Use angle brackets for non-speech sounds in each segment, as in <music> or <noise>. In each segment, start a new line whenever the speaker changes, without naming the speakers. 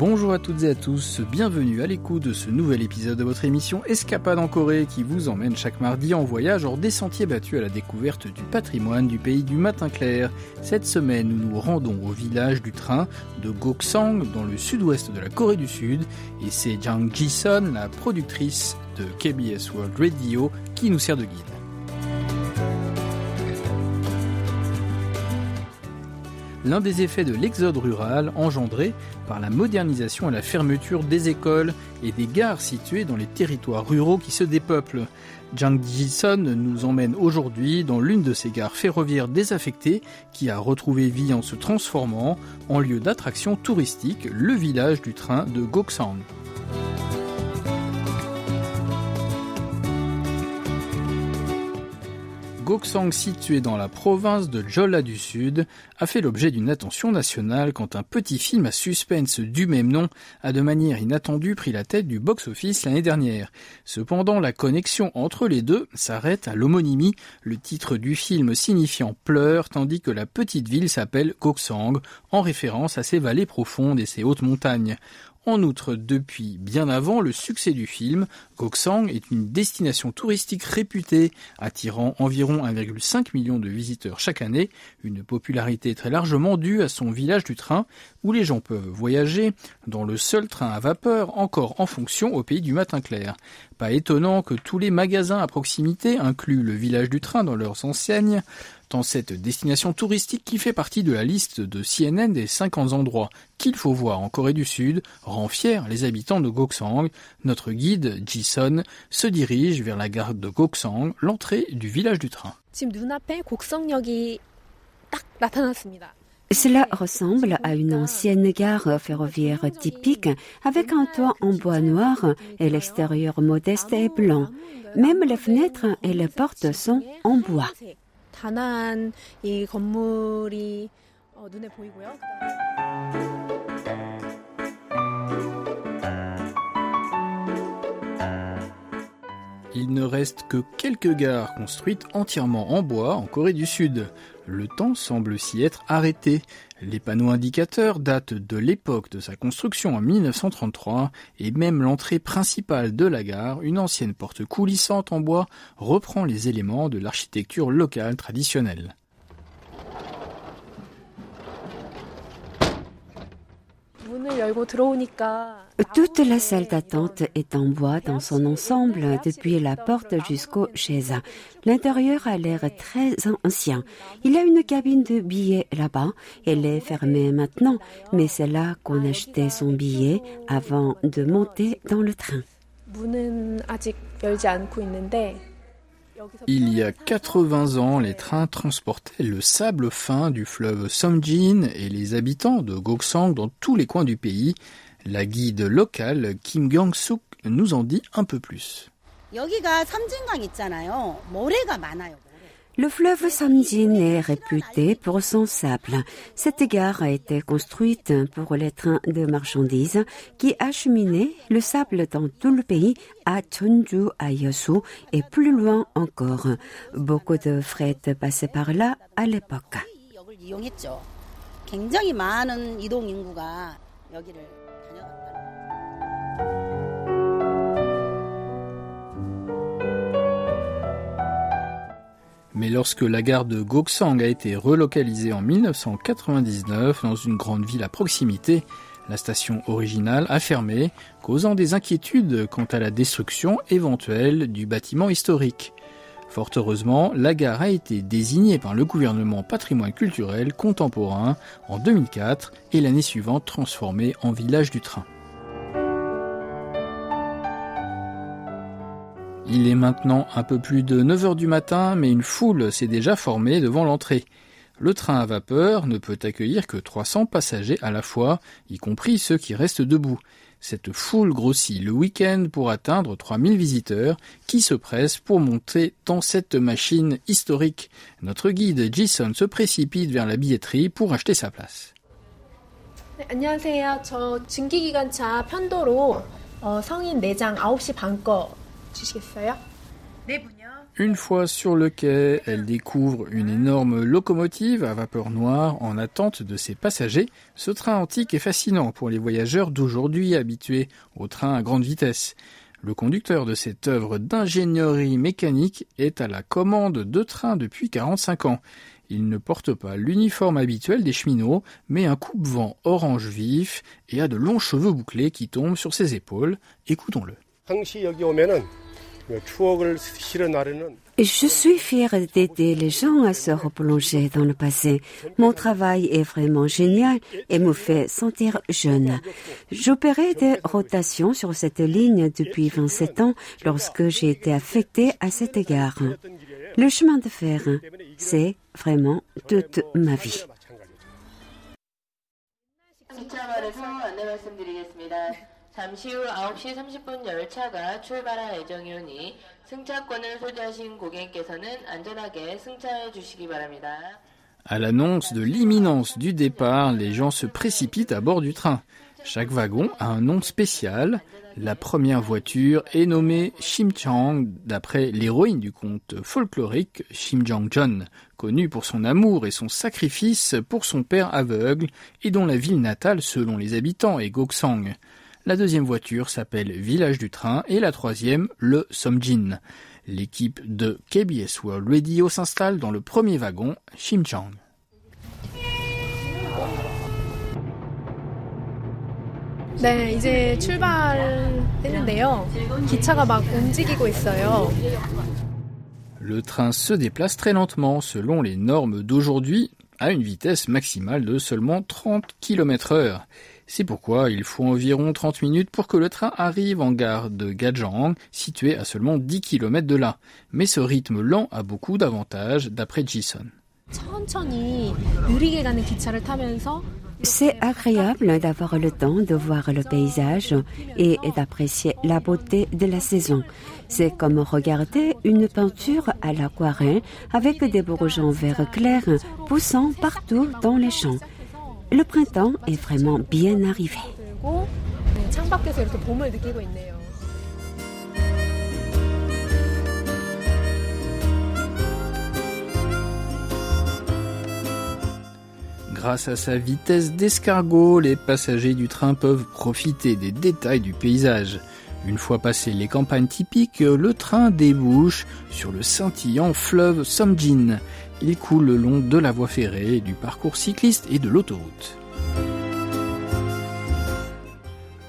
Bonjour à toutes et à tous, bienvenue à l'écoute de ce nouvel épisode de votre émission Escapade en Corée qui vous emmène chaque mardi en voyage hors des sentiers battus à la découverte du patrimoine du pays du matin clair. Cette semaine, nous nous rendons au village du train de Goksang dans le sud-ouest de la Corée du Sud et c'est Jang Ji-sun, la productrice de KBS World Radio, qui nous sert de guide. L'un des effets de l'exode rural engendré par la modernisation et la fermeture des écoles et des gares situées dans les territoires ruraux qui se dépeuplent. Jang Ji-sun nous emmène aujourd'hui dans l'une de ces gares ferroviaires désaffectées qui a retrouvé vie en se transformant en lieu d'attraction touristique, le village du train de Goksan. Goksang, situé dans la province de Jolla du Sud, a fait l'objet d'une attention nationale quand un petit film à suspense du même nom a de manière inattendue pris la tête du box-office l'année dernière. Cependant, la connexion entre les deux s'arrête à l'homonymie, le titre du film signifiant pleurs, tandis que la petite ville s'appelle Goksang, en référence à ses vallées profondes et ses hautes montagnes. En outre, depuis bien avant le succès du film, Goksang est une destination touristique réputée, attirant environ 1,5 million de visiteurs chaque année, une popularité très largement due à son village du train, où les gens peuvent voyager dans le seul train à vapeur encore en fonction au pays du matin clair. Pas étonnant que tous les magasins à proximité incluent le village du train dans leurs enseignes, dans cette destination touristique qui fait partie de la liste de CNN des 50 endroits qu'il faut voir en Corée du Sud rend fiers les habitants de Goksang. Notre guide, Ji-sun, se dirige vers la gare de Goksang, l'entrée du village du train.
Cela ressemble à une ancienne gare ferroviaire typique avec un toit en bois noir et l'extérieur modeste et blanc. Même les fenêtres et les portes sont en bois.
Il ne reste que quelques gares construites entièrement en bois en Corée du Sud. Le temps semble s'y être arrêté. Les panneaux indicateurs datent de l'époque de sa construction en 1933 et même l'entrée principale de la gare, une ancienne porte coulissante en bois, reprend les éléments de l'architecture locale traditionnelle.
Toute la salle d'attente est en bois dans son ensemble, depuis la porte jusqu'aux chaises. L'intérieur a l'air très ancien. Il y a une cabine de billets là-bas. Elle est fermée maintenant, mais c'est là qu'on achetait son billet avant de monter dans le train.
Il y a 80 ans, les trains transportaient le sable fin du fleuve Somjin et les habitants de Goksang dans tous les coins du pays. La guide locale Kim Gyong-suk nous en dit un peu plus.
Le fleuve Samjin est réputé pour son sable. Cette gare a été construite pour les trains de marchandises qui achemiнаient le sable dans tout le pays à Cheonju, à Yeosu et plus loin encore. Beaucoup de fret passaient par là à l'époque.
Mais lorsque la gare de Goksang a été relocalisée en 1999 dans une grande ville à proximité, la station originale a fermé, causant des inquiétudes quant à la destruction éventuelle du bâtiment historique. Fort heureusement, la gare a été désignée par le gouvernement patrimoine culturel contemporain en 2004 et l'année suivante transformée en village du train. Il est maintenant un peu plus de 9 heures du matin, mais une foule s'est déjà formée devant l'entrée. Le train à vapeur ne peut accueillir que 300 passagers à la fois, y compris ceux qui restent debout. Cette foule grossit le week-end pour atteindre 3000 visiteurs qui se pressent pour monter dans cette machine historique. Notre guide Jason se précipite vers la billetterie pour acheter sa place. Une fois sur le quai, elle découvre une énorme locomotive à vapeur noire en attente de ses passagers. Ce train antique est fascinant pour les voyageurs d'aujourd'hui habitués au train à grande vitesse. Le conducteur de cette œuvre d'ingénierie mécanique est à la commande de trains depuis 45 ans. Il ne porte pas l'uniforme habituel des cheminots, mais un coupe-vent orange vif et a de longs cheveux bouclés qui tombent sur ses épaules. Écoutons-le.
Je suis fière d'aider les gens à se replonger dans le passé. Mon travail est vraiment génial et me fait sentir jeune. J'opérais des rotations sur cette ligne depuis 27 ans lorsque j'ai été affectée à cet égard. Le chemin de fer, c'est vraiment toute ma vie. 잠시 후 9시 30분 열차가 출발할 예정이오니 승차권을 소지하신 고객께서는 안전하게 승차해 주시기 바랍니다.
À l'annonce de l'imminence du départ, les gens se précipitent à bord du train. Chaque wagon a un nom spécial. La première voiture est nommée Shimchang, d'après l'héroïne du conte folklorique Shimjang-jeon, connue pour son amour et son sacrifice pour son père aveugle et dont la ville natale selon les habitants est Goksang. La deuxième voiture s'appelle Village du Train et la troisième le Somjin. L'équipe de KBS World Radio s'installe dans le premier wagon, Shimchang.
네, 이제 출발했는데요. 기차가 막 움직이고 있어요.
Le train se déplace très lentement selon les normes d'aujourd'hui à une vitesse maximale de seulement 30 km heure. C'est pourquoi il faut environ 30 minutes pour que le train arrive en gare de Gajang, située à seulement 10 km de là. Mais ce rythme lent a beaucoup d'avantages, d'après Jason.
C'est agréable d'avoir le temps de voir le paysage et d'apprécier la beauté de la saison. C'est comme regarder une peinture à l'aquarelle avec des bourgeons verts clairs poussant partout dans les champs. Le printemps est vraiment bien arrivé.
Grâce à sa vitesse d'escargot, les passagers du train peuvent profiter des détails du paysage. Une fois passé les campagnes typiques, le train débouche sur le scintillant fleuve Somjin. Il coule le long de la voie ferrée, du parcours cycliste et de l'autoroute.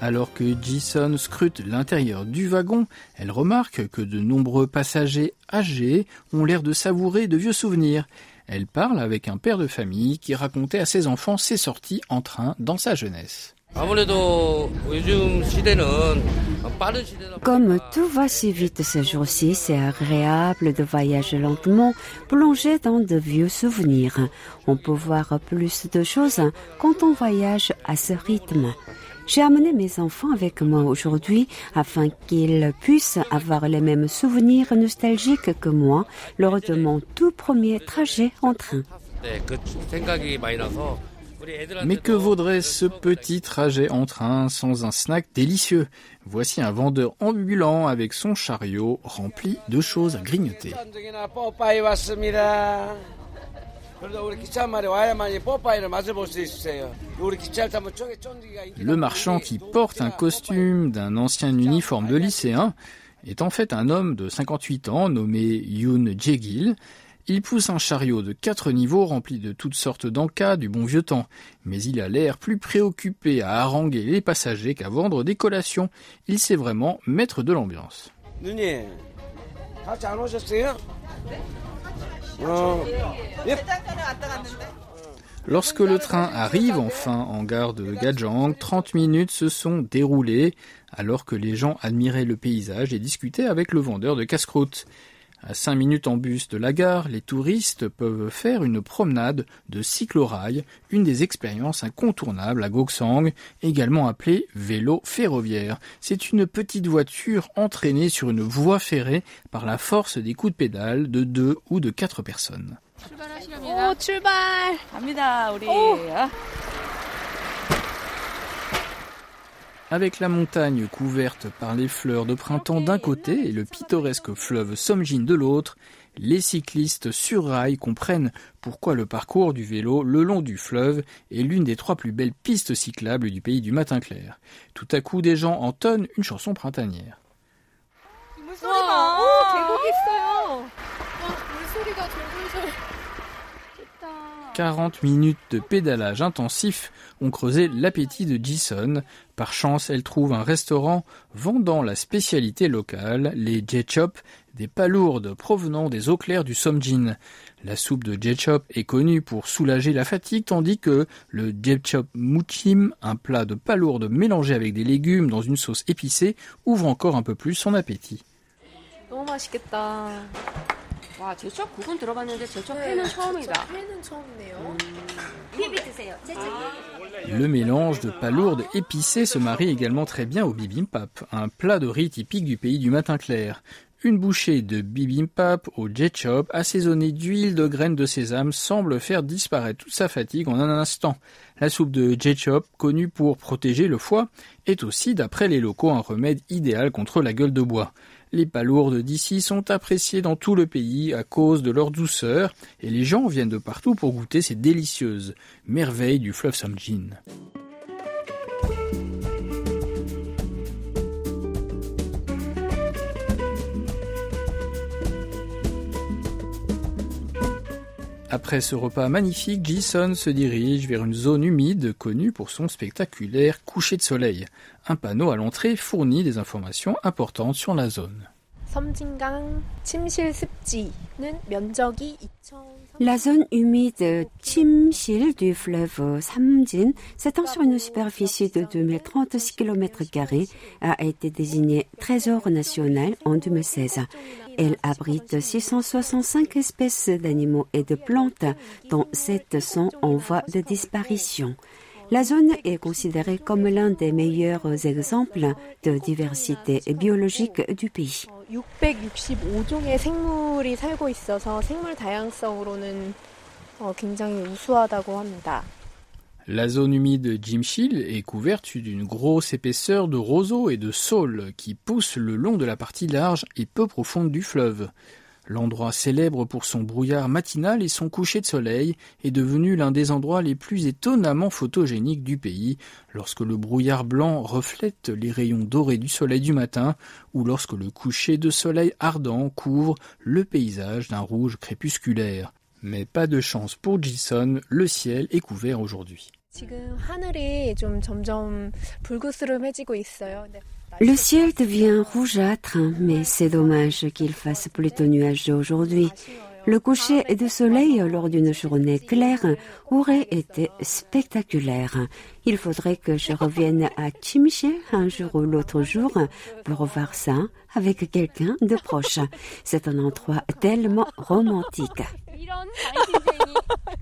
Alors que Jason scrute l'intérieur du wagon, elle remarque que de nombreux passagers âgés ont l'air de savourer de vieux souvenirs. Elle parle avec un père de famille qui racontait à ses enfants ses sorties en train dans sa jeunesse.
Comme tout va si vite ces jours-ci, c'est agréable de voyager lentement, plonger dans de vieux souvenirs. On peut voir plus de choses quand on voyage à ce rythme. J'ai amené mes enfants avec moi aujourd'hui afin qu'ils puissent avoir les mêmes souvenirs nostalgiques que moi lors de mon tout premier trajet en train.
Mais que vaudrait ce petit trajet en train sans un snack délicieux? Voici un vendeur ambulant avec son chariot rempli de choses à grignoter. Le marchand qui porte un costume d'un ancien uniforme de lycéen est en fait un homme de 58 ans nommé Yoon Jae-gil il pousse un chariot de quatre niveaux rempli de toutes sortes d'encas du bon vieux temps, mais il a l'air plus préoccupé à haranguer les passagers qu'à vendre des collations. Il sait vraiment mettre de l'ambiance. Lorsque le train arrive enfin en gare de Gajang, 30 minutes se sont déroulées alors que les gens admiraient le paysage et discutaient avec le vendeur de casse-croûte. À 5 minutes en bus de la gare, les touristes peuvent faire une promenade de cyclorail, une des expériences incontournables à Goksang, également appelée vélo ferroviaire. C'est une petite voiture entraînée sur une voie ferrée par la force des coups de pédale de deux ou de quatre personnes. Avec la montagne couverte par les fleurs de printemps d'un côté et le pittoresque fleuve Somjin de l'autre, les cyclistes sur rail comprennent pourquoi le parcours du vélo le long du fleuve est l'une des trois plus belles pistes cyclables du pays du matin clair. Tout à coup, des gens entonnent une chanson printanière. 40 minutes de pédalage intensif ont creusé l'appétit de Jason. Par chance, elle trouve un restaurant vendant la spécialité locale, les Jetchop, des palourdes provenant des eaux claires du Somjin. La soupe de Jetchop est connue pour soulager la fatigue, tandis que le Jetchop Muchim, un plat de palourdes mélangé avec des légumes dans une sauce épicée, ouvre encore un peu plus son appétit. Le mélange de palourdes épicées se marie également très bien au bibimbap, un plat de riz typique du pays du matin clair. Une bouchée de bibimbap au jetchop assaisonnée d'huile de graines de sésame semble faire disparaître toute sa fatigue en un instant. La soupe de jetchop, connue pour protéger le foie, est aussi, d'après les locaux, un remède idéal contre la gueule de bois. Les palourdes d'ici sont appréciées dans tout le pays à cause de leur douceur et les gens viennent de partout pour goûter ces délicieuses merveilles du fleuve Samjin. Après ce repas magnifique, Jason se dirige vers une zone humide connue pour son spectaculaire coucher de soleil. Un panneau à l'entrée fournit des informations importantes sur la zone.
La zone humide Chimsil du fleuve Samjin, s'étend sur une superficie de 2036 km, a été désignée trésor national en 2016. Elle abrite 665 espèces d'animaux et de plantes, dont 700 en voie de disparition. La zone est considérée comme l'un des meilleurs exemples de diversité biologique du pays.
La zone humide Jimchil est couverte d'une grosse épaisseur de roseaux et de saules qui poussent le long de la partie large et peu profonde du fleuve. L'endroit célèbre pour son brouillard matinal et son coucher de soleil est devenu l'un des endroits les plus étonnamment photogéniques du pays lorsque le brouillard blanc reflète les rayons dorés du soleil du matin ou lorsque le coucher de soleil ardent couvre le paysage d'un rouge crépusculaire. Mais pas de chance pour Jason, le ciel est couvert aujourd'hui.
Le ciel devient rougeâtre, mais c'est dommage qu'il fasse plutôt nuageux aujourd'hui. Le coucher de soleil lors d'une journée claire aurait été spectaculaire. Il faudrait que je revienne à Chimche un jour ou l'autre jour pour voir ça avec quelqu'un de proche. C'est un endroit tellement romantique. <laughs>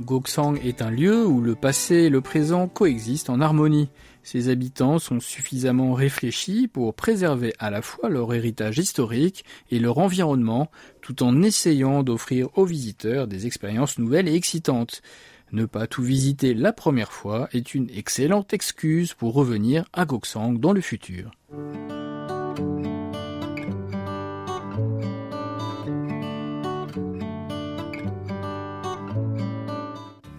Goksang est un lieu où le passé et le présent coexistent en harmonie. Ses habitants sont suffisamment réfléchis pour préserver à la fois leur héritage historique et leur environnement, tout en essayant d'offrir aux visiteurs des expériences nouvelles et excitantes. Ne pas tout visiter la première fois est une excellente excuse pour revenir à Goksang dans le futur.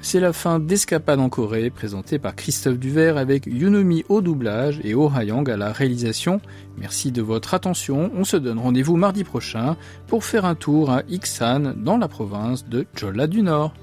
C'est la fin d'Escapade en Corée, présentée par Christophe Duvert avec Yunomi au doublage et Oh Hayang à la réalisation. Merci de votre attention. On se donne rendez-vous mardi prochain pour faire un tour à Iksan dans la province de Cholla du Nord.